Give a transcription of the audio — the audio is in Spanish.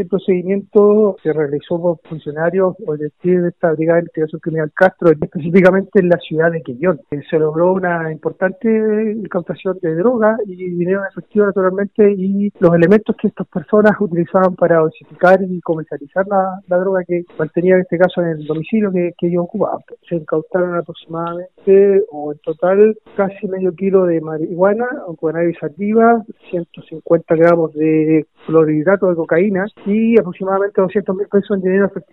Este procedimiento se realizó por funcionarios o de esta Brigada de Investigación Criminal Castro, específicamente en la ciudad de Quillón. Eh, se logró una importante incautación de droga y dinero efectivo naturalmente y los elementos que estas personas utilizaban para dosificar y comercializar la, droga que mantenían en este caso en el domicilio que, ellos ocupaban. Se incautaron aproximadamente o en total casi medio kilo de marihuana o cannabis sativa, 150 gramos de clorhidrato de cocaína y aproximadamente 200 mil pesos en dinero efectivo